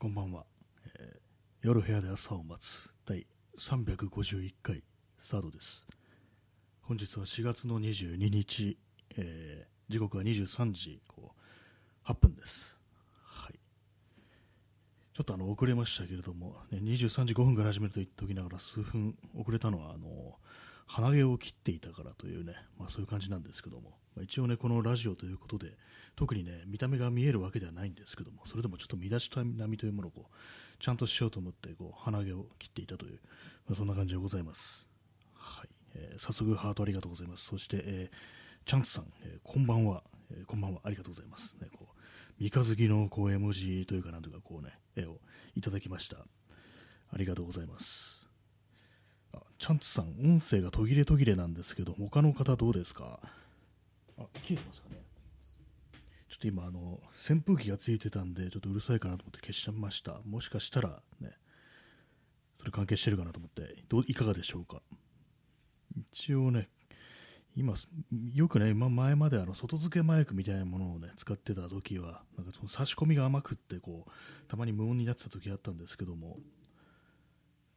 こんばんは、えー夜部屋で朝を待つ。第351回スタートです。本日は4月の22日、えー時刻は23時こう8分です。はい。ちょっとあの遅れましたけれども、ね、23時5分から始めると言っておきながら数分遅れたのはあの鼻毛を切っていたからというね、まあ、そういう感じなんですけども、まあ一応ねこのラジオということで特にね見た目が見えるわけではないんですけどもそれでもちょっと身だしなみというものをこうちゃんとしようと思ってこう鼻毛を切っていたという、まあ、そんな感じでございます、はい。えー早速ハートありがとうございます。そして、えーチャンツさん、えーこんばんは、えーこんばんは。ありがとうございます、ね、こう三日月のこう絵文字というかなんというかこうね絵をいただきました。ありがとうございます。あチャンツさん音声が途切れ途切れなんですけど他の方どうですか？あ切れてますかね。ちょっと今あの扇風機がついてたんでちょっとうるさいかなと思って消しちゃいました。もしかしたらねそれ関係してるかなと思ってどういかがでしょうか。一応ね今よくね、ま、前まであの外付けマイクみたいなものをね使ってた時はなんかその差し込みが甘くってこうたまに無音になってた時あったんですけども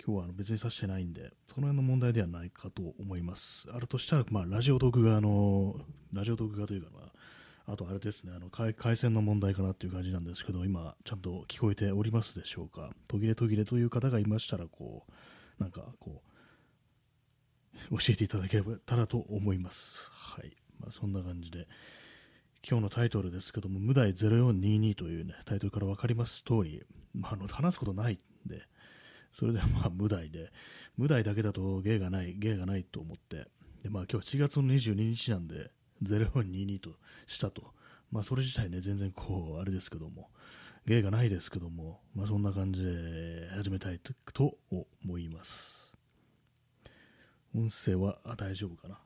今日はあの別に差してないんでその辺の問題ではないかと思いますあるとしたら、まあ、ラジオトーク側のラジオトーク側というか、まあ、とあれですねあの回回線の問題かなっていう感じなんですけど今ちゃんと聞こえておりますでしょうか？途切れ途切れという方がいましたらこうなんかこう 教えていただければたらと思います。はい。まあ、そんな感じで、今日のタイトルですけども、無題0422というね、タイトルから分かります通り、まあ、あの、話すことないんで、それでまあ、無題で、無題だけだと芸がない、芸がないと思って、で、まあ、今日4月の22日なんで、0422としたと。まあ、それ自体ね、全然こう、あれですけども、芸がないですけども、まあ、そんな感じで始めたいとと思います。音声はあ大丈夫かな？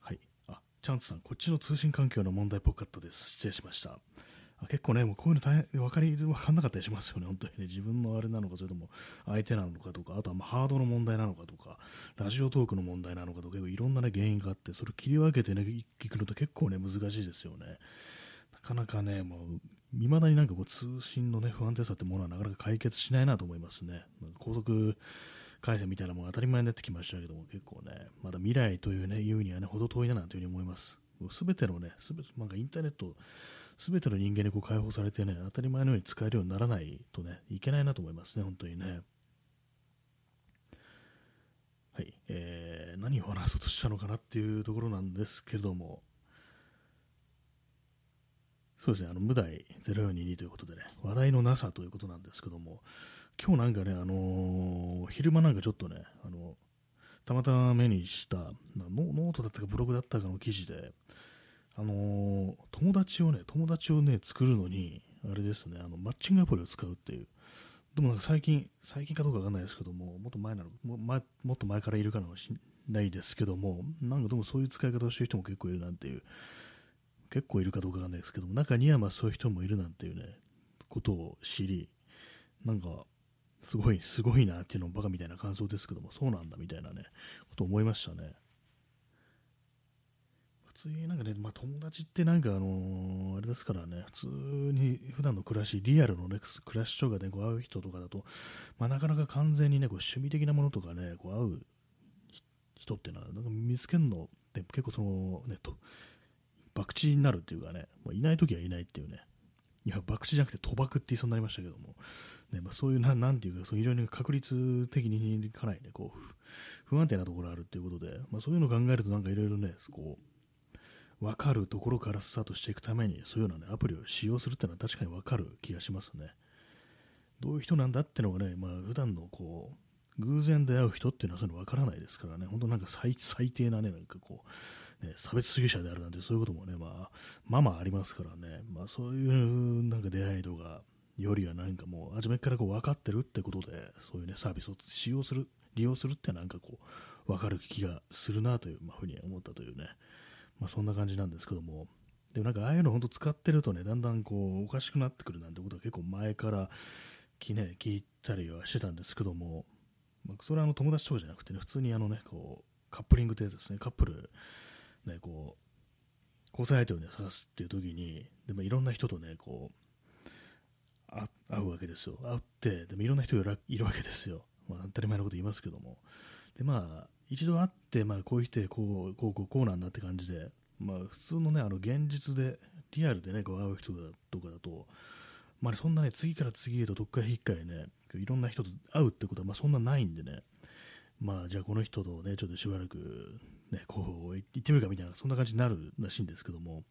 はい。あ、チャンツさん、こっちの通信環境の問題っぽかったです。失礼しました。結構ね、もうこういうの大変、分かり、分かんなかったりしますよね、本当にね。自分のあれなのか、それとも相手なのかとか、あとはまハードの問題なのかとか、ラジオトークの問題なのかとか、いろんなね、原因があって、それを切り分けてね、いくのと結構ね、難しいですよね。なかなかね、もう、未だになんかこう通信のね、不安定さってものはなかなか解決しないなと思いますね。高速回線みたいなもの当たり前になってきましたけども、結構ね、まだ未来というね、言うにはね、ほど遠いななんていうふに思います。すべてのね、すべて、なんかインターネット、すべての人間にこう解放されてね、当たり前のように使えるようにならないとね、いけないなと思いますね、本当にね。はい、えー、何を話そうとしたのかなっていうところなんですけれども、そうですね、あの無題0422ということでね、話題のなさということなんですけども、今日なんかね、あのー昼間なんかちょっとね、あのたまたま目にしたノートだったかブログだったかの記事で、あのー友達をね、友達をね、作るのに、あれですね、あのマッチングアプリを使うっていう、でもなんか最近、最近かどうかわかんないですけども、もっと前なの、も前もっと前からいるかもしれないですけども、なんかでもそういう使い方をしてる人も結構いるなんていう、結構いるかどうかわかんないですけども、中にはまあそういう人もいるなんていうね、ことを知り、なんか、すごい、すごいなっていうのもバカみたいな感想ですけども、そうなんだみたいなね、こと思いましたね。普通になんかね、まあ、友達ってなんかあのーあれですからね、普通に普段の暮らし、リアルのね、暮らしとかで、こう会う人とかだと、まあ、なかなか完全にね、こう趣味的なものとかね、こう会う人っていうのは、なんか見つけるのって結構その、ね、と、博打になるっていうかね、まあ、いないときはいないっていうね、いや、博打じゃなくて賭博って言いそうになりましたけども、ねまあ、そういうな、なんていうか、そう非常に確率的にかなりね、こう、不不安定なところがあるっていうことで、まあ、そういうのを考えると、なんかいろいろね、こう、分かるところからスタートしていくために、そういうようなね、アプリを使用するっていうのは確かに分かる気がしますね。どういう人なんだっていうのがね、まあ、普段のこう、偶然出会う人っていうのはそういうの分からないですからね、本当なんか最低なね、なんかこう、ね、差別主義者であるなんて、そういうこともね、まあ、まあまあありますからね、まあそういうなんか出会いとか、よりはなんかもう、初めからこう分かってるってことで、そういうね、サービスを使用する、利用するってなんかこう、分かる気がするなという、まあ、ふうに思ったというね、まあそんな感じなんですけども、でもなんかああいうの本当使ってるとね、だんだんこう、おかしくなってくるなんてことは結構前からき、ね、聞いたりはしてたんですけども、まあ、それはあの友達とかじゃなくてね、普通にあのね、こう、カップリングってやつですね、カップル、ね、こう、交際相手をね、探すっていう時に、でもいろんな人とね、こう、あ会うわけですよ。会って、でもいろんな人がいるわけですよ。まあ、当たり前のこと言いますけども。で、まあ、一度会って、まあ、こういう人でこう、こう、こう、こうなんだって感じで、まあ、普通のね、あの、現実で、リアルでね、こう会う人だとかだと、まあ、そんなね、次から次へとどっか引っかえね、いろんな人と会うってことは、まあ、そんなないんでね、まあ、じゃあこの人とね、ちょっとしばらく、ね、こう、行ってみるかみたいな、そんな感じになるらしいんですけども、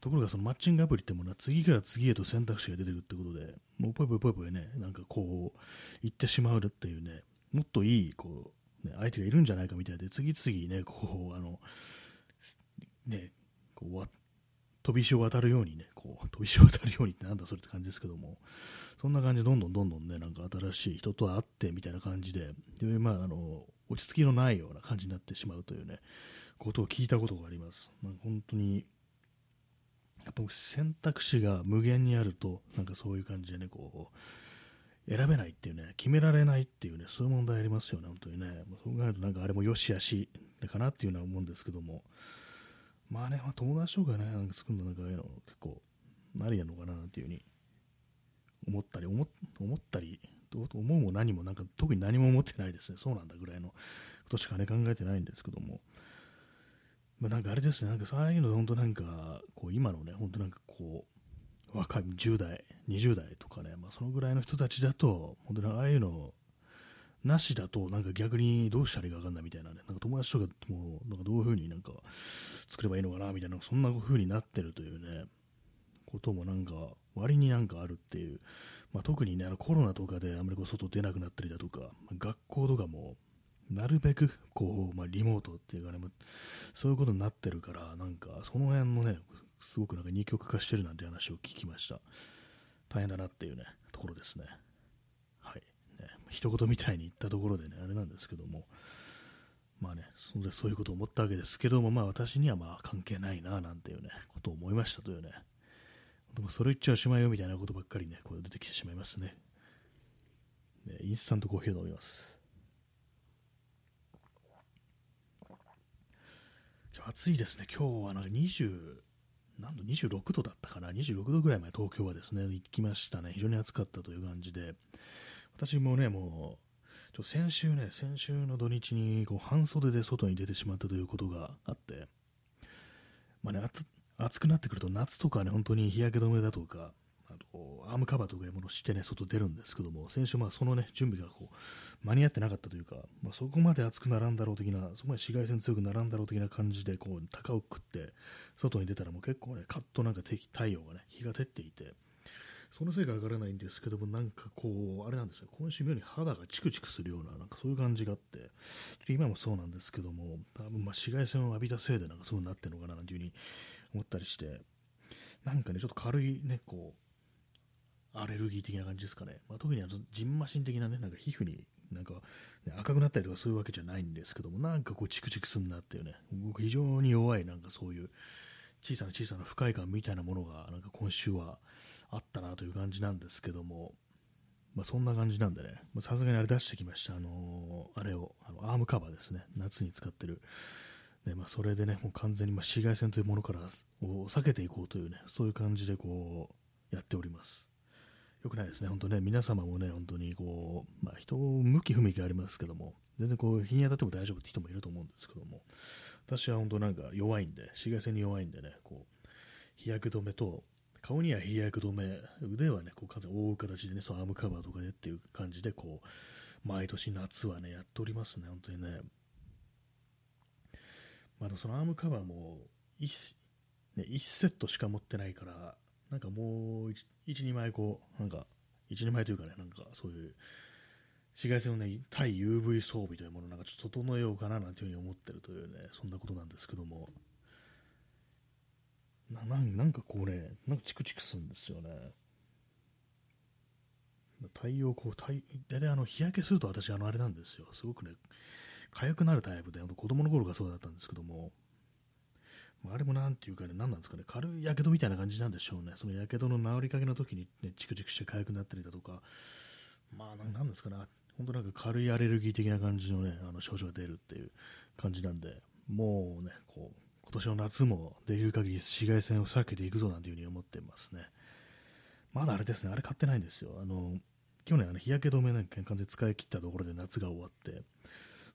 ところがそのマッチングアプリってものは次から次へと選択肢が出てくるってことで、もうぽいぽいぽいぽいね、なんかこう、行ってしまうっていうね、もっといい、こう、ね、相手がいるんじゃないかみたいで、次々ね、こう、あの、ね、こう、飛び石を渡るようにね、こう、飛び石を渡るようにってなんだそれって感じですけども、そんな感じでどんどんどんどんね、なんか新しい人と会ってみたいな感じで、でまあ、あの、落ち着きのないような感じになってしまうというね、ことを聞いたことがあります。なんか本当に、やっぱ選択肢が無限にあると、なんかそういう感じでね、こう、選べないっていうね、決められないっていうね、そういう問題ありますよね、本当にね。そう考えると、なんかあれもよしあしかなっていうのは思うんですけども、まあね、まあ、友達とかね、なんか作るのなんかああいの結構、何やのかなっていうふうに思ったり、思思ったり、どう思うも何も、なんか特に何も思ってないですね。そうなんだぐらいのことしかね、考えてないんですけども、まあ、なんかあれですね、なんかそういうの、本当なんか、こう今のね、本当なんかこう、若い10代、20代とかね、まあ、そのぐらいの人たちだと、本当にああいうのなしだと、なんか逆にどうしたらいいか分かんないみたいなね、なんか友達とかも、なんかどういう風になんか作ればいいのかなみたいな、そんな風になってるというね、こともなんか、割になんかあるっていう、まあ、特にね、あのコロナとかであまりこう外出なくなったりだとか、学校とかも、なるべくこう、まあ、リモートっていうかね、そういうことになってるから、なんかその辺のね、すごくなんか二極化してるなんて話を聞きました。大変だなっていうね、ところですね。はい。ね、一言みたいに言ったところでね、あれなんですけども、まあね、そでそういうことを思ったわけですけども、まあ私にはまあ関係ないな、なんていうね、ことを思いましたというね、でもそれ言っちゃおしまいよみたいなことばっかりね、こう出てきてしまいますね。ねインスタントコーヒーを飲みます。暑いですね、今日はなんか20、何度、26度だったかな、26度ぐらいまで東京はですね、行きましたね、非常に暑かったという感じで、私もね、もう、ちょ先週ね、先週の土日にこう半袖で外に出てしまったということがあって、まあね、暑くなってくると夏とかね、本当に日焼け止めだとか、アームカバーとかいうものをしてね、外出るんですけども、先週、まあそのね、準備がこう間に合ってなかったというか、まあ、そこまで暑くならんだろう的な、そこまで紫外線強くならんだろう的な感じで、こう、高をくって、外に出たらもう結構ね、カッとなんか太陽がね、日が照っていて、そのせいかわからないんですけども、なんかこう、あれなんですね、今週妙に肌がチクチクするような、なんかそういう感じがあって、今もそうなんですけども、多分ま紫外線を浴びたせいでなんかそうなってるのかななんていうふうに思ったりして、なんかね、ちょっと軽いね、こう、アレルギー的な感じですかね。まあ、特にあのジンマシン的なね、なんか皮膚になんか、ね、赤くなったりとかそういうわけじゃないんですけども、なんかこうチクチクすんなっていうね、僕非常に弱いなんかそういう小さな小さな不快感みたいなものがなんか今週はあったなという感じなんですけども、まあ、そんな感じなんでね、さすがにあれ出してきました、あのー、あれを、あのアームカバーですね、夏に使ってる。ねまあ、それでね、もう完全にま紫外線というものからを避けていこうというね、そういう感じでこう、やっております。よくないですね、本当ね、皆様もね、本当にこう、まあ、人、向き不向きありますけども、全然こう、日に当たっても大丈夫って人もいると思うんですけども、私は本当なんか弱いんで、紫外線に弱いんでね、こう、日焼け止めと、顔には日焼け止め、腕はね、こう、完全覆う形でね、そのアームカバーとかでっていう感じで、こう、毎年夏はね、やっておりますね、本当にね。まあ、そのアームカバーも1、ね、1セットしか持ってないから、なんかもう1、1 2枚こう、なんか、1、2枚というかね、なんかそういう、紫外線のね、対 UV 装備というものをなんかちょっと整えようかななんていうふうに思ってるというね、そんなことなんですけども、ななんかこうね、なんかチクチクするんですよね。太陽光、太大体あの日焼けすると私、あのあれなんですよ、すごくね、痒くなるタイプで、子供の頃がそうだったんですけども、あれもなんていうかね、何なんですかね、軽いやけどみたいな感じなんでしょうね。そのやけどの治りかけの時にね、チクチクして痒くなったりだとか、まあ、なんですかね、本当なんか軽いアレルギー的な感じのね、あの症状が出るっていう感じなんで、もうね、こう、今年の夏もできる限り紫外線を避けていくぞなんていうふうに思ってますね。まだあれですね、あれ買ってないんですよ。あの、去年あの日焼け止めなんか完全に使い切ったところで夏が終わって、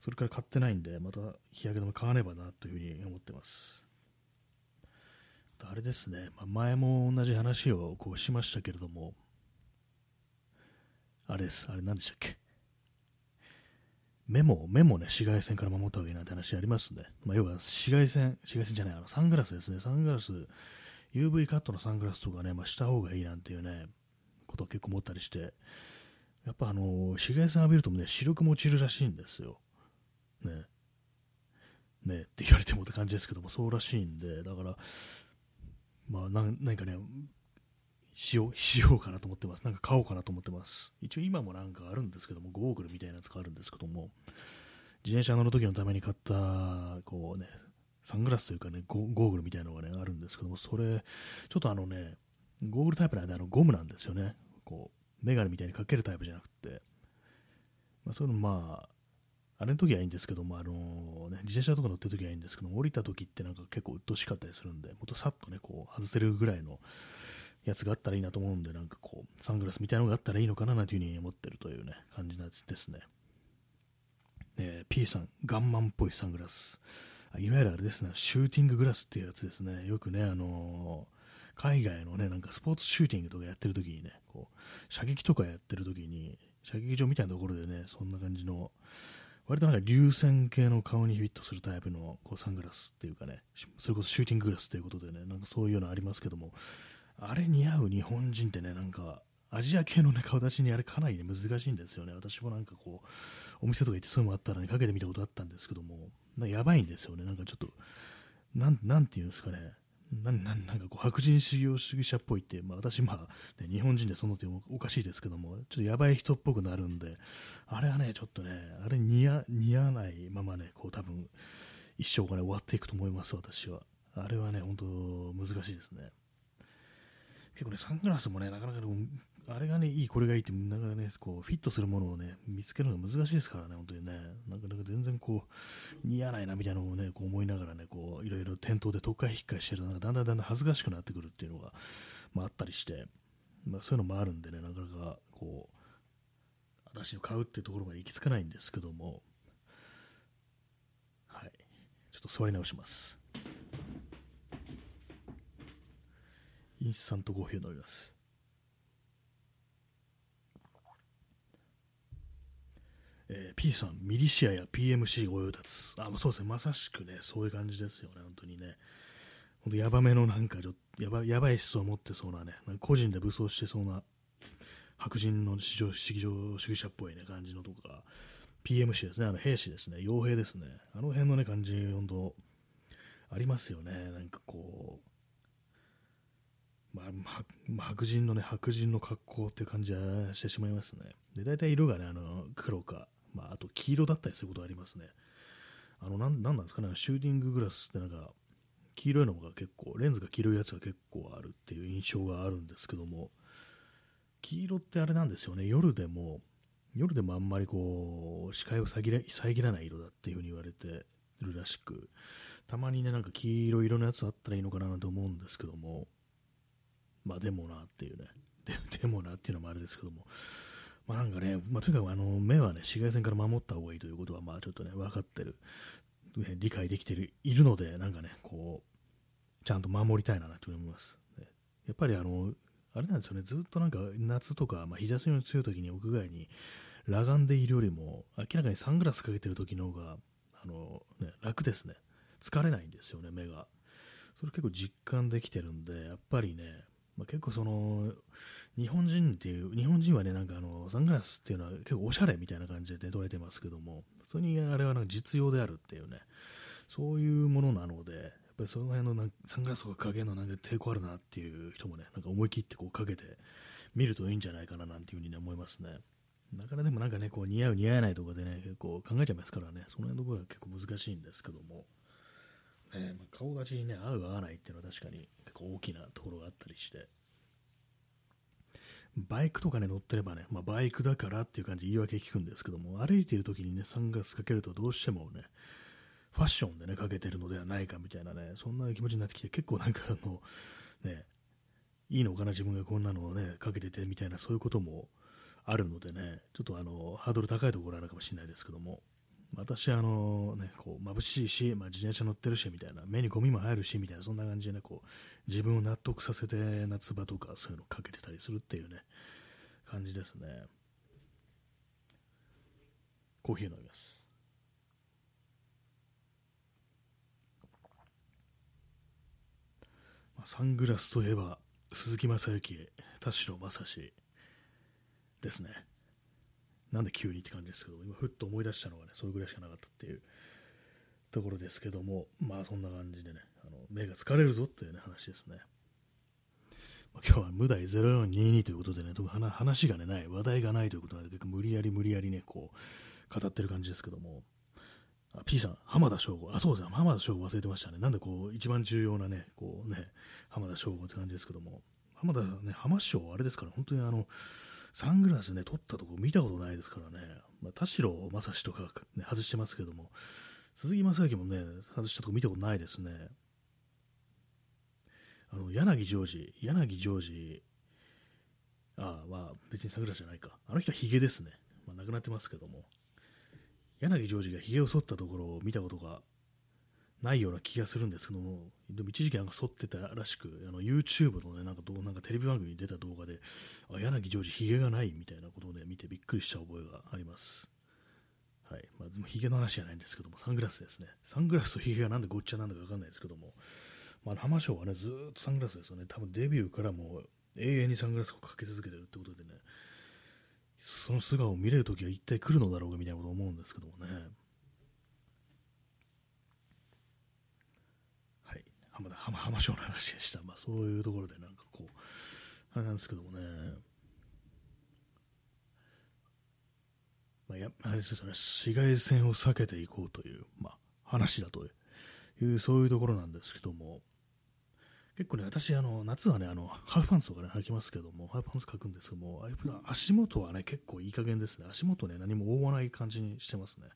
それから買ってないんで、また日焼け止め買わねばなというふうに思ってます。あれですね、まあ、前も同じ話をこうしましたけれども、あれです、あれ何でしたっけ？目も、目もね、紫外線から守った方がいいなんて話ありますね。まあ、要は紫外線、紫外線じゃない、あのサングラスですね。サングラス、UV カットのサングラスとかね、まあ、した方がいいなんていうね、ことを結構思ったりして、やっぱあの、紫外線浴びるとね、視力も落ちるらしいんですよ。ね。ねって言われてもって感じですけども、そうらしいんで、だから、まあ、な何かね、しよう、しようかなと思ってます。なんか買おうかなと思ってます。一応今もなんかあるんですけども、ゴーグルみたいなやつがあるんですけども、自転車乗る時のために買った、こうね、サングラスというかね、ゴーグルみたいなのがね、あるんですけども、それ、ちょっとあのね、ゴーグルタイプなんであのゴムなんですよね。こう、メガネみたいにかけるタイプじゃなくて、まあ、そういうのまあ、あれの時はいいんですけども、あのね、自転車とか乗ってる時はいいんですけども、降りた時ってなんか結構鬱陶しかったりするんで、もっとさっとね、こう、外せるぐらいのやつがあったらいいなと思うんで、なんかこう、サングラスみたいなのがあったらいいのかななんていうふうに思ってるというね、感じなんですね。え、P さん、ガンマンっぽいサングラス。いわゆるあれですね、シューティンググラスっていうやつですね。よくね、あのー、海外のね、なんかスポーツシューティングとかやってる時にね、こう、射撃とかやってる時に、射撃場みたいなところでね、そんな感じの、割となんか流線形の顔にフィットするタイプのこうサングラスっていうかね、それこそシューティンググラスということでね、なんかそういうのありますけども、あれ似合う日本人ってね、なんか、アジア系の、ね、顔立ちにあれかなり、ね、難しいんですよね。私もなんかこう、お店とか行ってそういうのもあったらね、かけてみたことあったんですけども、なやばいんですよね。なんかちょっと、なん、なんていうんですかね。な ななんかこう白人至上主義者っぽいって、まあ、私、まあ、ね、日本人でその点おかしいですけども、ちょっとやばい人っぽくなるんで、あれはね、ちょっとね、あれ似合似合わないままね、こう多分一生がね、終わっていくと思います、私は。あれはね、本当難しいですね。結構ね、サングラスもね、なかなかあれがね、いい、これがいいって、なかなかね、こう、フィットするものをね、見つけるのが難しいですからね、本当にね。なかなか全然こう、似合わないなみたいなのをね、こう思いながらね、こう、いろいろ店頭で特化引っかえしてると、なんかだんだんだんだん恥ずかしくなってくるっていうのが、まああったりして、まあそういうのもあるんでね、なかなか、こう、私を買うっていうところまで行き着かないんですけども、はい。ちょっと座り直します。インスタントコーヒーを飲みます。えー、P さん、ミリシアや PMC ご用達。あ、そうですね、まさしくね、そういう感じですよね、本当にね。本当、やばめのなんかちょ、やばやばい思想を持ってそうなね、個人で武装してそうな、白人の市場主義者っぽいね、感じのとか、PMC ですね、あの兵士ですね、傭兵ですね、あの辺のね、感じ、本当、ありますよね、なんかこう、まあ、まあ、白人のね、白人の格好っていう感じはしてしまいますね。で、大体色がね、あの、黒か、まあ、あと黄色だったりすることありますね。あの、なん、なんなんですか？ね、シューティンググラスってなんか、黄色いのが結構、レンズが黄色いやつが結構あるっていう印象があるんですけども、黄色ってあれなんですよね、夜でも、夜でもあんまりこう、視界を遮ら遮らない色だっていうふうに言われてるらしく、たまにね、なんか黄色色のやつあったらいいのかなと思うんですけども、まあでもなっていうね、ででもなっていうのもあれですけども、まあなんかね、まあ、とにかくあの目はね、紫外線から守った方がいいということは、まあちょっとね、分かってる、ね理解できてるいるので、なんかね、こう、ちゃんと守りたいなと思います。やっぱりあの、あれなんですよね、ずっとなんか夏とか、まあ、日差しの強い時に屋外に裸眼でいるよりも、明らかにサングラスかけてる時の方が、あの、ね、楽ですね。疲れないんですよね、目が。それ結構実感できてるんで、やっぱりね、まあ、結構その、日本人っていう、日本人はね、なんかあの、サングラスっていうのは結構おしゃれみたいな感じで捉えてますけども、普通にあれはなんか実用であるっていうね、そういうものなので、やっぱりその辺のなんサングラスとかかけるのなんか抵抗あるなっていう人もね、なんか思い切ってこうかけて見るといいんじゃないかななんていうふうに、ね、思いますね。なかなかでもなんかね、こう似合う似合わないとかでね、結構考えちゃいますからね、その辺のところは結構難しいんですけども、ねまあ、顔立ちにね、合う合わないっていうのは確かに結構大きなところがあったりして、バイクとかね、乗ってればね、まあ、バイクだからっていう感じで言い訳聞くんですけども、歩いている時にね、サングラスかけるとどうしてもね、ファッションでね、かけてるのではないかみたいなね、そんな気持ちになってきて、結構なんかあの、ね、いいのかな、自分がこんなのをね、かけててみたいな、そういうこともあるのでね、ちょっとあの、ハードル高いところあるかもしれないですけども、私、あのね、こう眩しいし、まあ、自転車乗ってるしみたいな、目にゴミも入るしみたいな、そんな感じでね、こう自分を納得させて夏場とかそういうのかけてたりするっていうね、感じですね。コーヒー飲みます。まあ、サングラスといえば、鈴木雅之、田代正史ですね。なんで急にって感じですけど、今、ふっと思い出したのがね、それぐらいしかなかったっていうところですけども、まあそんな感じでね、あの目が疲れるぞっていう、ね、話ですね。まあ、今日は無題0422ということでね、特に話がね、ない、話題がないということなので、結構無理やり無理やりね、こう、語ってる感じですけども、あ P さん、浜田省吾、あ、そうですね、浜田省吾忘れてましたね。なんでこう、一番重要なね、こうね、浜田省吾って感じですけども、浜田ね、浜省、あれですから、本当にあの、サングラスね、取ったとこ見たことないですからね、まあ、田代正史とか、ね、外してますけども、鈴木正幸もね、外したとこ見たことないですね。あの、柳ジョージ、柳ジョージ、ああ、まあ別にサングラスじゃないか。あの人はヒゲですね。まあ亡くなってますけども。柳ジョージがヒゲを剃ったところを見たことがないような気がするんですけども、でも一時期なんか剃ってたらしく、あの YouTube のね、なんかどうなんかテレビ番組に出た動画で、あ、柳ジョージヒゲがないみたいなことをね、見てびっくりした覚えがあります。はい。まあ、ヒゲの話じゃないんですけども、サングラスですね。サングラスとヒゲがなんでごっちゃなんだかわかんないですけども、まあ、浜翔はね、ずっとサングラスですよね。多分デビューからもう永遠にサングラスをかけ続けてるってことでね、その素顔を見れるときは一体来るのだろうかみたいなことを思うんですけどもね。浜田浜浜省の話でした、まあ、そういうところでなんかこうあれなんですけどもね、まあ、やあれですよね。紫外線を避けていこうという、まあ、話だというそういうところなんですけども。結構ね私あの夏はねあのハーフパンツとかね履きますけどもハーフパンツ履くんですけども足元はね結構いい加減ですね。足元ね何も覆わない感じにしてますね。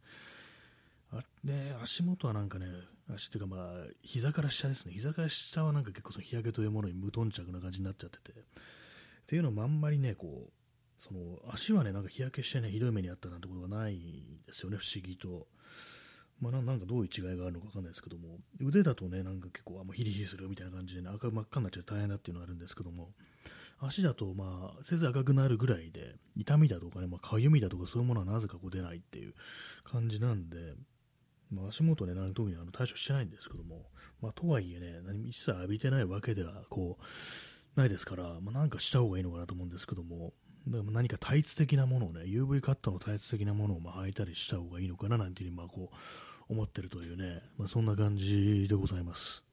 あで足元はなんかね足というかまあ膝から下ですね。膝から下はなんか結構その日焼けというものに無頓着な感じになっちゃってて。っていうのもあんまりねこうその足はねなんか日焼けしてねひどい目にあったなんてことがないですよね。不思議と。まあ、なんかどういう違いがあるのか分かんないですけども、腕だとね、なんか結構あもうヒリヒリするみたいな感じで、ね、赤真っ赤になっちゃって大変だっていうのがあるんですけども、足だと、まあ、せず赤くなるぐらいで、痛みだとかね、まあ、かゆみだとかそういうものはなぜかこう出ないっていう感じなんで、まあ、足元ね、特にあの対処してないんですけども、まあ、とはいえね、何一切浴びてないわけではこうないですから、まあ、なんかした方がいいのかなと思うんですけども、だから何かタイツ的なものをね、UV カットのタイツ的なものをまあ履いたりした方がいいのかななんていうふうにまあこう思ってるというね、まあ、そんな感じでございます。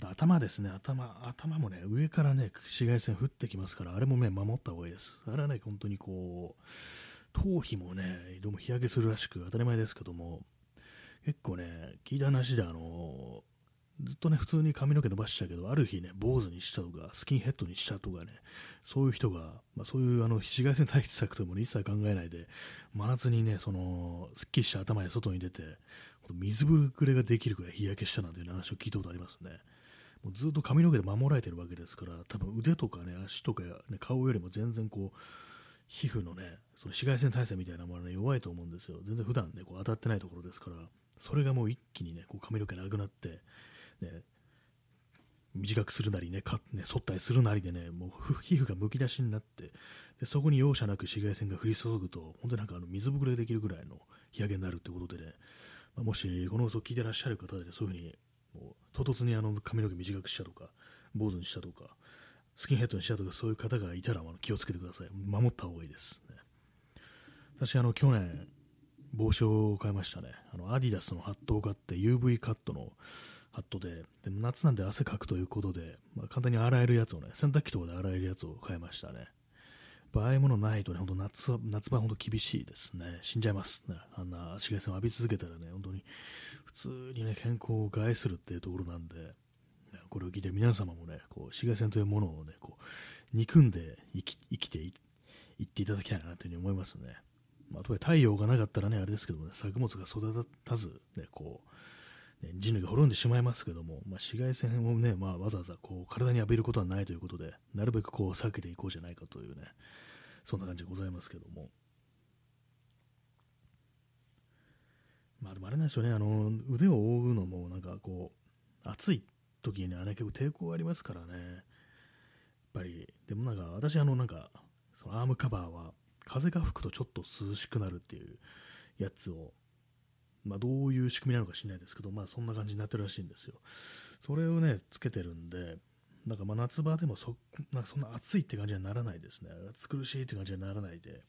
と頭ですね、頭、頭もね、上からね、紫外線降ってきますから、あれもね、守った方がいいです。あれはね、本当にこう、頭皮もね、どうも日焼けするらしく、当たり前ですけども、結構ね、聞いた話で、あの、ずっとね、普通に髪の毛伸ばしてたけど、ある日ね、坊主にしたとか、スキンヘッドにしたとかね、そういう人が、まあ、そういうあの紫外線対策とも、ね、一切考えないで、真夏にね、その、すっきりした頭で外に出て、水ぶくれができるくらい日焼けしたなんていう話を聞いたことありますね。もうずっと髪の毛で守られてるわけですから、多分腕とかね、足とか、ね、顔よりも全然こう、皮膚のね、その紫外線耐性みたいなものは、ね、弱いと思うんですよ。全然普段ね、こう当たってないところですから、それがもう一気にね、こう髪の毛なくなって、ね、短くするなりね、かね反ったりするなりでね、もう皮膚がむき出しになって、でそこに容赦なく紫外線が降り注ぐと、本当になんかあの水ぶくれできるぐらいの日焼けになるということでね、まあ、もしこの放送を聞いてらっしゃる方で、そういうふうにもう唐突にあの髪の毛短くしたとか、坊主にしたとか、スキンヘッドにしたとか、そういう方がいたらあの気をつけてください。守った方がいいです、ね。私、あの、去年、帽子を買いましたね。あの、アディダスのハットを買って、UV カットのハットで、で夏なんで汗かくということで、まあ、簡単に洗えるやつをね、洗濯機とかで洗えるやつを買いましたね。ああいうものないとね、本当夏は、夏場は本当厳しいですね。死んじゃいますね。あんな紫外線を浴び続けたらね、本当に普通にね、健康を害するっていうところなんで、これを聞いて皆様もね、こう紫外線というものをね、こう憎んで生き生きていっていただきたいなというふうに思いますね。まあ、とはい太陽がなかったらね、あれですけどもね、作物が育たず、ね、こうね、人類が滅んでしまいますけども、まあ、紫外線をね、まあ、わざわざこう体に浴びることはないということで、なるべくこう避けていこうじゃないかというね、そんな感じでございますけども。まあでもあれなんですよね、あの腕を覆うのもなんかこう、暑い時にね、結構抵抗ありますからね、やっぱり、でもなんか私、あのなんか、そのアームカバーは風が吹くとちょっと涼しくなるっていうやつをまあ、どういう仕組みなのか知らないですけど、まあ、そんな感じになってるらしいんですよ。それをね、つけてるんで、なんかま夏場でもそなんかそんな暑いって感じにはならないですね。暑苦しいって感じにはならないで、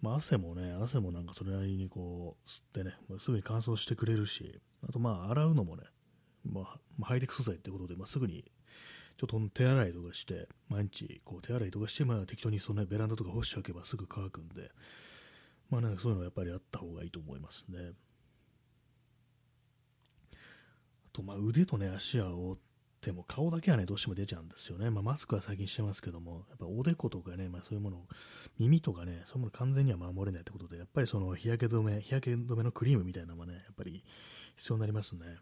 まあ、汗もね、汗もなんかそれなりにこう吸ってね、まあ、すぐに乾燥してくれるし、あとまあ洗うのもね、まあ、ハイテク素材ってことで、まあ、すぐにちょっと手洗いとかして、毎日こう手洗いとかして、まあ、適当にその、ね、ベランダとか干しておけばすぐ乾くんで、まあね、そういうのはやっぱりあった方がいいと思いますね。と、まあ、腕とね、足は覆っても、顔だけはね、どうしても出ちゃうんですよね。まあ、マスクは最近してますけども、やっぱおでことかね、まあ、そういうもの、耳とかね、そういうもの完全には守れないってことで、やっぱりその日焼け止め、日焼け止めのクリームみたいなのもね、やっぱり必要になりますね。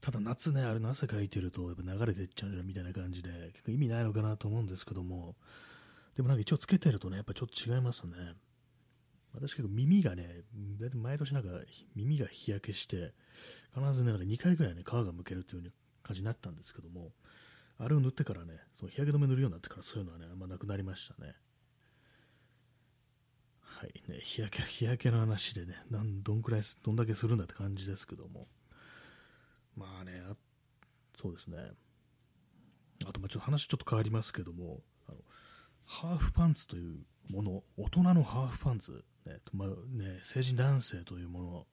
ただ夏ね、あれの汗かいてると、やっぱ流れていっちゃうじゃんみたいな感じで、結構意味ないのかなと思うんですけども、でもなんか一応つけてるとね、やっぱちょっと違いますね。私結構耳がね、だいたい毎年なんか耳が日焼けして、必ずね、2回ぐらいね、皮がむけるという感じになったんですけども、あれを塗ってからね、その日焼け止め塗るようになってからそういうのはね、あんまなくなりましたね。はい。ね、日焼け、日焼けの話でね、なんどんくらい、どんだけするんだって感じですけども、まあね、あそうですね、あと、まあちょっと話ちょっと変わりますけども、ハーフパンツというもの、大人のハーフパンツ、ねまあね、成人男性というも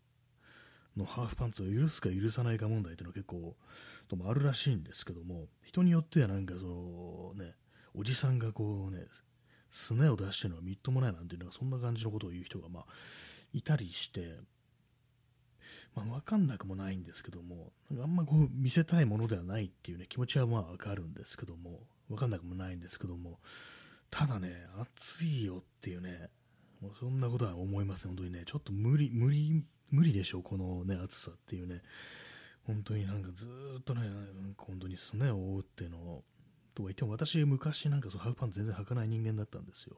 ののハーフパンツを許すか許さないか問題というのは結構ともあるらしいんですけども人によってはなんかそのねおじさんがこうねすねを出してるのはみっともないなんていうのはそんな感じのことを言う人がまあいたりしてまあ、分かんなくもないんですけども、あんまこう見せたいものではないっていうね気持ちはまあ分かるんですけども、分かんなくもないんですけども、ただね、暑いよっていうね、もうそんなことは思います本当にね、ちょっと無理、無理無理でしょう、このね、暑さっていうね。本当になんかずっとね、本当にすねを覆うっていうのを、とは言っても私昔なんかそうハーフパンツ全然履かない人間だったんですよ。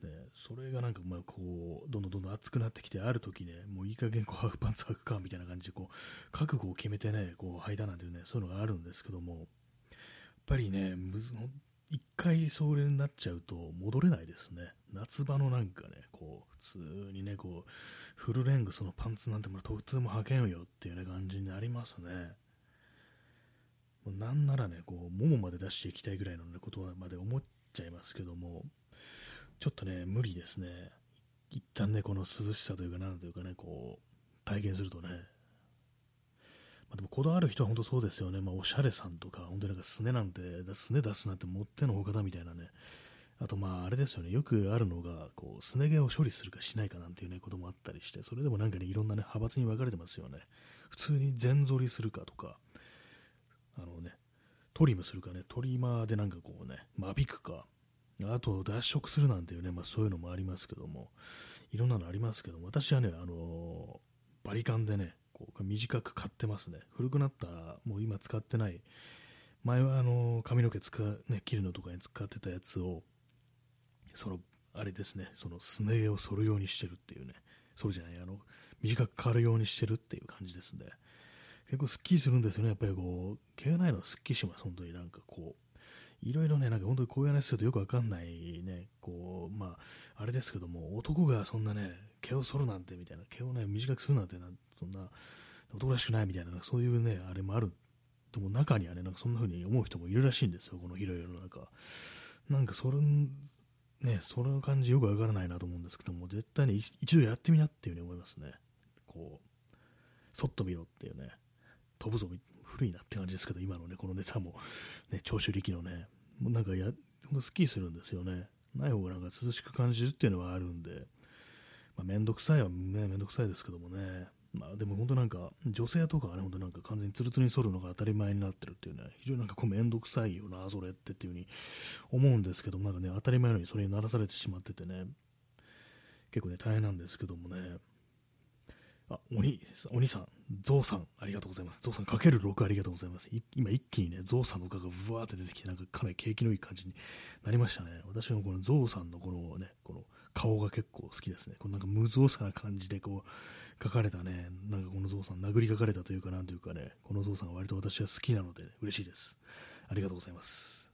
で、それがなんかまあこう、どんどんどんどん暑くなってきて、ある時ね、もういい加減こうハーフパンツ履くかみたいな感じでこう、覚悟を決めてね、こう履いたなんていうね、そういうのがあるんですけども、やっぱりね、むず一回それになっちゃうと戻れないですね。夏場のなんかね、こう、普通にね、こう、フルレングスのパンツなんてもとても履けんよっていうね、感じになりますね。もうなんならね、こう、ももまで出していきたいぐらいの、ね、ことまで思っちゃいますけども、ちょっとね、無理ですね。一旦ね、この涼しさというか、なんというかね、こう、体験するとね、まあ、でもこだわる人は本当そうですよね、まあ、おしゃれさんとか、本当になんかすねなんて、すね出すなんてもってのほかだみたいなね、あとまああれですよね、よくあるのが、こう、すね毛を処理するかしないかなんていうね、こともあったりして、それでもなんかね、いろんなね、派閥に分かれてますよね。普通に全剃りするかとか、あのね、トリムするかね、トリマーでなんかこうね、間引くか、あと脱色するなんていうね、まあそういうのもありますけども、いろんなのありますけども、私はね、あのー、バリカンでね、こう短く買ってますね。古くなった、もう今使ってない、前はあの髪の毛使う、ね、切るのとかに使ってたやつを、その、あれですね、そのすね毛を剃るようにしてるっていうね、それじゃない、あの、短く刈るようにしてるっていう感じですね。結構すっきりするんですよね、やっぱりこう、毛がないのすっきりします、本当に。なんかこう、いろいろね、なんか本当にこういう話するとよくわかんないね、こう、まあ、あれですけども、男がそんなね、毛を剃るなんてみたいな、毛をね、短くするなんてな、そんな、男らしくないみたいな、そういうね、あれもある。でも中にはね、なんかそんな風に思う人もいるらしいんですよ、この広い世の中。なんかそれ、ね、その感じよくわからないなと思うんですけども、絶対に一度やってみなっていうふうに思いますね。こう、そっと見ろっていうね、飛ぶぞ、古いなって感じですけど、今のね、このネタも、ね、長州力のね、もうなんかや、ほんとスッキリするんですよね。ない方がなんか涼しく感じるっていうのはあるんで、まあ、めんどくさいはね、めんどくさいですけどもね、まあでも本当なんか、女性とかはね、本当なんか完全にツルツルに剃るのが当たり前になってるっていうね、非常になんかこうめんどくさいよな、それってっていうふうに思うんですけど、なんかね、当たり前のようにそれにならされてしまっててね、結構ね、大変なんですけどもね、あ、鬼、鬼さん、ゾウさん、ありがとうございます。ゾウさんかける6ありがとうございます。今一気にね、ゾウさんの画がブワーって出てきて、なんかかなり景気のいい感じになりましたね。私もこのゾウさんのこのね、この顔が結構好きですね。このなんか無造作な感じでこう、書かれたね、なんかこのゾウさん、殴り書かれたというか、なんというかね、このゾウさんが割と私は好きなので、ね、嬉しいです。ありがとうございます。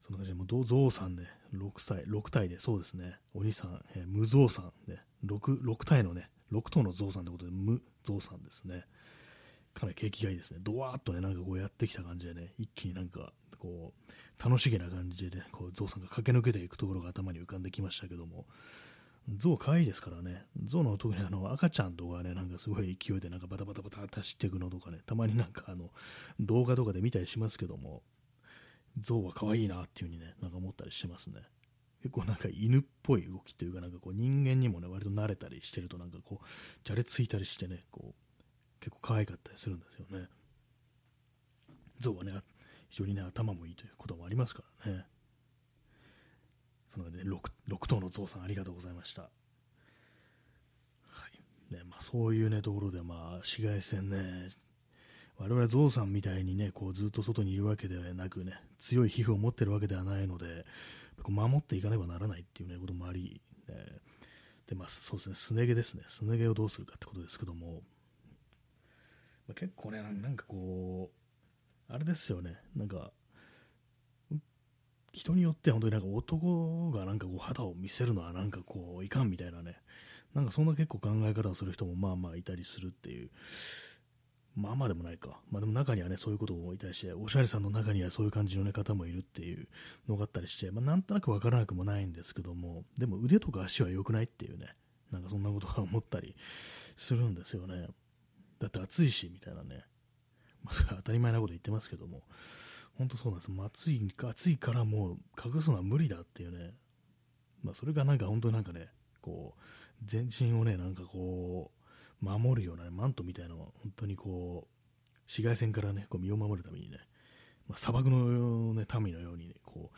そんな感じで、もうゾウさんね、6歳、6体で、そうですね、鬼さん、えー、無造さん、ね、6、6体のね、6頭のゾウさんということで、無ゾウさんですね。かなり景気がいいですね。ドワーッとね、なんかこうやってきた感じでね、一気になんか、こう、楽しげな感じでね、こう、ゾウさんが駆け抜けていくところが頭に浮かんできましたけども、ゾウ可愛いですからね、ゾウの特にあの赤ちゃんとかね、なんかすごい勢いでなんかバタバタバタって走っていくのとかね、たまになんかあの、動画とかで見たりしますけども、ゾウは可愛いなっていう風にね、なんか思ったりしてますね。結構なんか犬っぽい動きというか、なんかこう人間にもね、割と慣れたりしてると、なんかこう、じゃれついたりしてね、こう、結構可愛かったりするんですよね。象はね、非常にね、頭もいいということもありますからね。そのね、6, 6頭の象さんありがとうございました。はい。ね、まあそういうね、ところで、まあ、紫外線ね、我々ゾウさんみたいにね、こうずっと外にいるわけではなくね、強い皮膚を持ってるわけではないので、守っていかねばならないっていう、ね、こともあり、え、でまあ、そうですね、すね毛ですね、すね毛をどうするかってことですけども、まあ、結構ね、なんかこう、あれですよね、なんか、人によって本当になんか男がなんかこう肌を見せるのはなんかこういかんみたいなね、なんかそんな結構考え方をする人もまあまあいたりするっていう、まあまあでもないか。まあでも中にはね、そういうこともいたりして、おしゃれさんの中にはそういう感じの、ね、方もいるっていうのがあったりして、まあなんとなくわからなくもないんですけども、でも腕とか足は良くないっていうね、なんかそんなことは思ったりするんですよね。だって暑いし、みたいなね。当たり前なこと言ってますけども、本当そうなんです。もう暑い、暑いからもう隠すのは無理だっていうね。まあそれがなんか本当になんかね、こう、全身をね、なんかこう、守るような、ね、マントみたいなのを本当にこう紫外線からねこう身を守るためにね、まあ、砂漠の、ね、民のように、ね、こう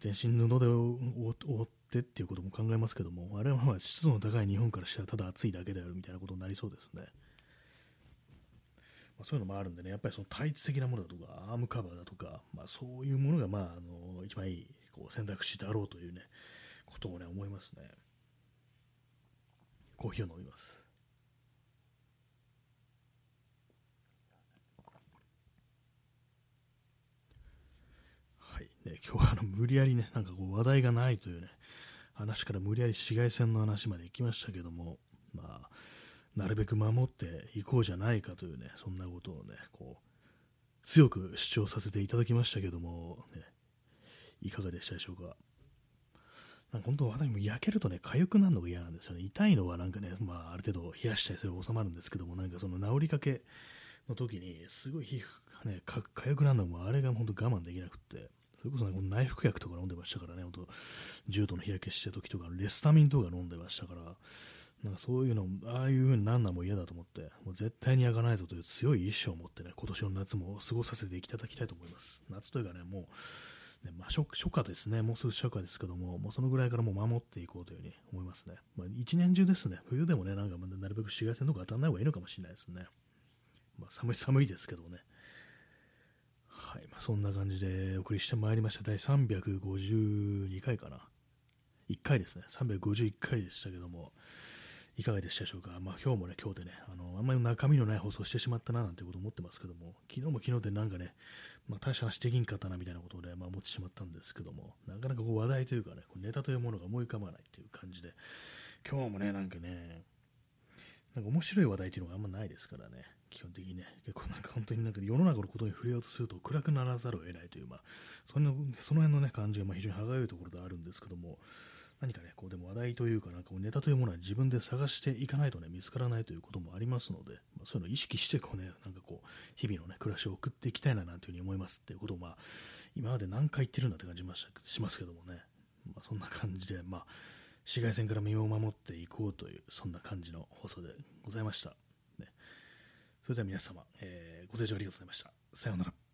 全身布で覆ってっていうことも考えますけどもあれはまあ湿度の高い日本からしたらただ暑いだけであるみたいなことになりそうですね。まあ、そういうのもあるんでね、やっぱりその対立的なものだとか、アームカバーだとか、まあ、そういうものが、まあ、あの一番いいこう選択肢だろうというね、ことをね、思いますね。コーヒーを飲みます。え今日はあの無理やりね、なんかこう話題がないというね、話から無理やり紫外線の話まで行きましたけども、まあ、なるべく守っていこうじゃないかというね、そんなことをね、こう、強く主張させていただきましたけども、ね、いかがでしたでしょうか。なんか本当、私も焼けるとね、痒くなるのが嫌なんですよね。痛いのはなんかね、まあ、ある程度冷やしたりすれば収まるんですけども、なんかその治りかけの時に、すごい皮膚がね、か痒くなるのも、あれが本当我慢できなくって、それこそ、ね、内服薬とか飲んでましたからね、本当重度の日焼けしてる時とか、レスタミンとか飲んでましたから、なんかそういうの、ああいう風になんのも嫌だと思って、もう絶対に焼かないぞという強い意志を持ってね、今年の夏も過ごさせていただきたいと思います。夏というかね、もう、ねまあ、初初夏ですね、もうすぐ初夏ですけども、もうそのぐらいからもう守っていこうというふうに思いますね。まあ、一年中ですね、冬でもね、なんかなるべく紫外線とか当たらない方がいいのかもしれないですね。まあ、寒い寒いですけどね。はい、まあ、そんな感じでお送りしてまいりました。第352回かな。1回ですね。351回でしたけども、いかがでしたでしょうか？まあ、今日もね、今日でね、あの、あんまり中身のない放送してしまったななんてこと思ってますけども、昨日も昨日でなんかね、まあ、大した話できんかったなみたいなことで、まあ、思ってしまったんですけども、なかなかこう話題というかね、こうネタというものが思い浮かばないという感じで、今日もね、なんかね、なんか面白い話題というのがあんまないですからね、基本的にね、結構なんか本当になんか世の中のことに触れようとすると暗くならざるを得ないという、まあ、そのその辺のね、感じがまあ非常に歯がゆいところであるんですけども、何かね、こうでも話題というか、なんかネタというものは自分で探していかないとね、見つからないということもありますので、まあ、そういうのを意識して、こうね、なんかこう、日々のね、暮らしを送っていきたいななんていうふうに思いますっていうことを、まあ、今まで何回言ってるんだって感じましたしますけどもね、まあ、そんな感じで、まあ、紫外線から身を守っていこうという、そんな感じの放送でございました。ねそれでは皆様、えー、ご清聴ありがとうございました。さようなら。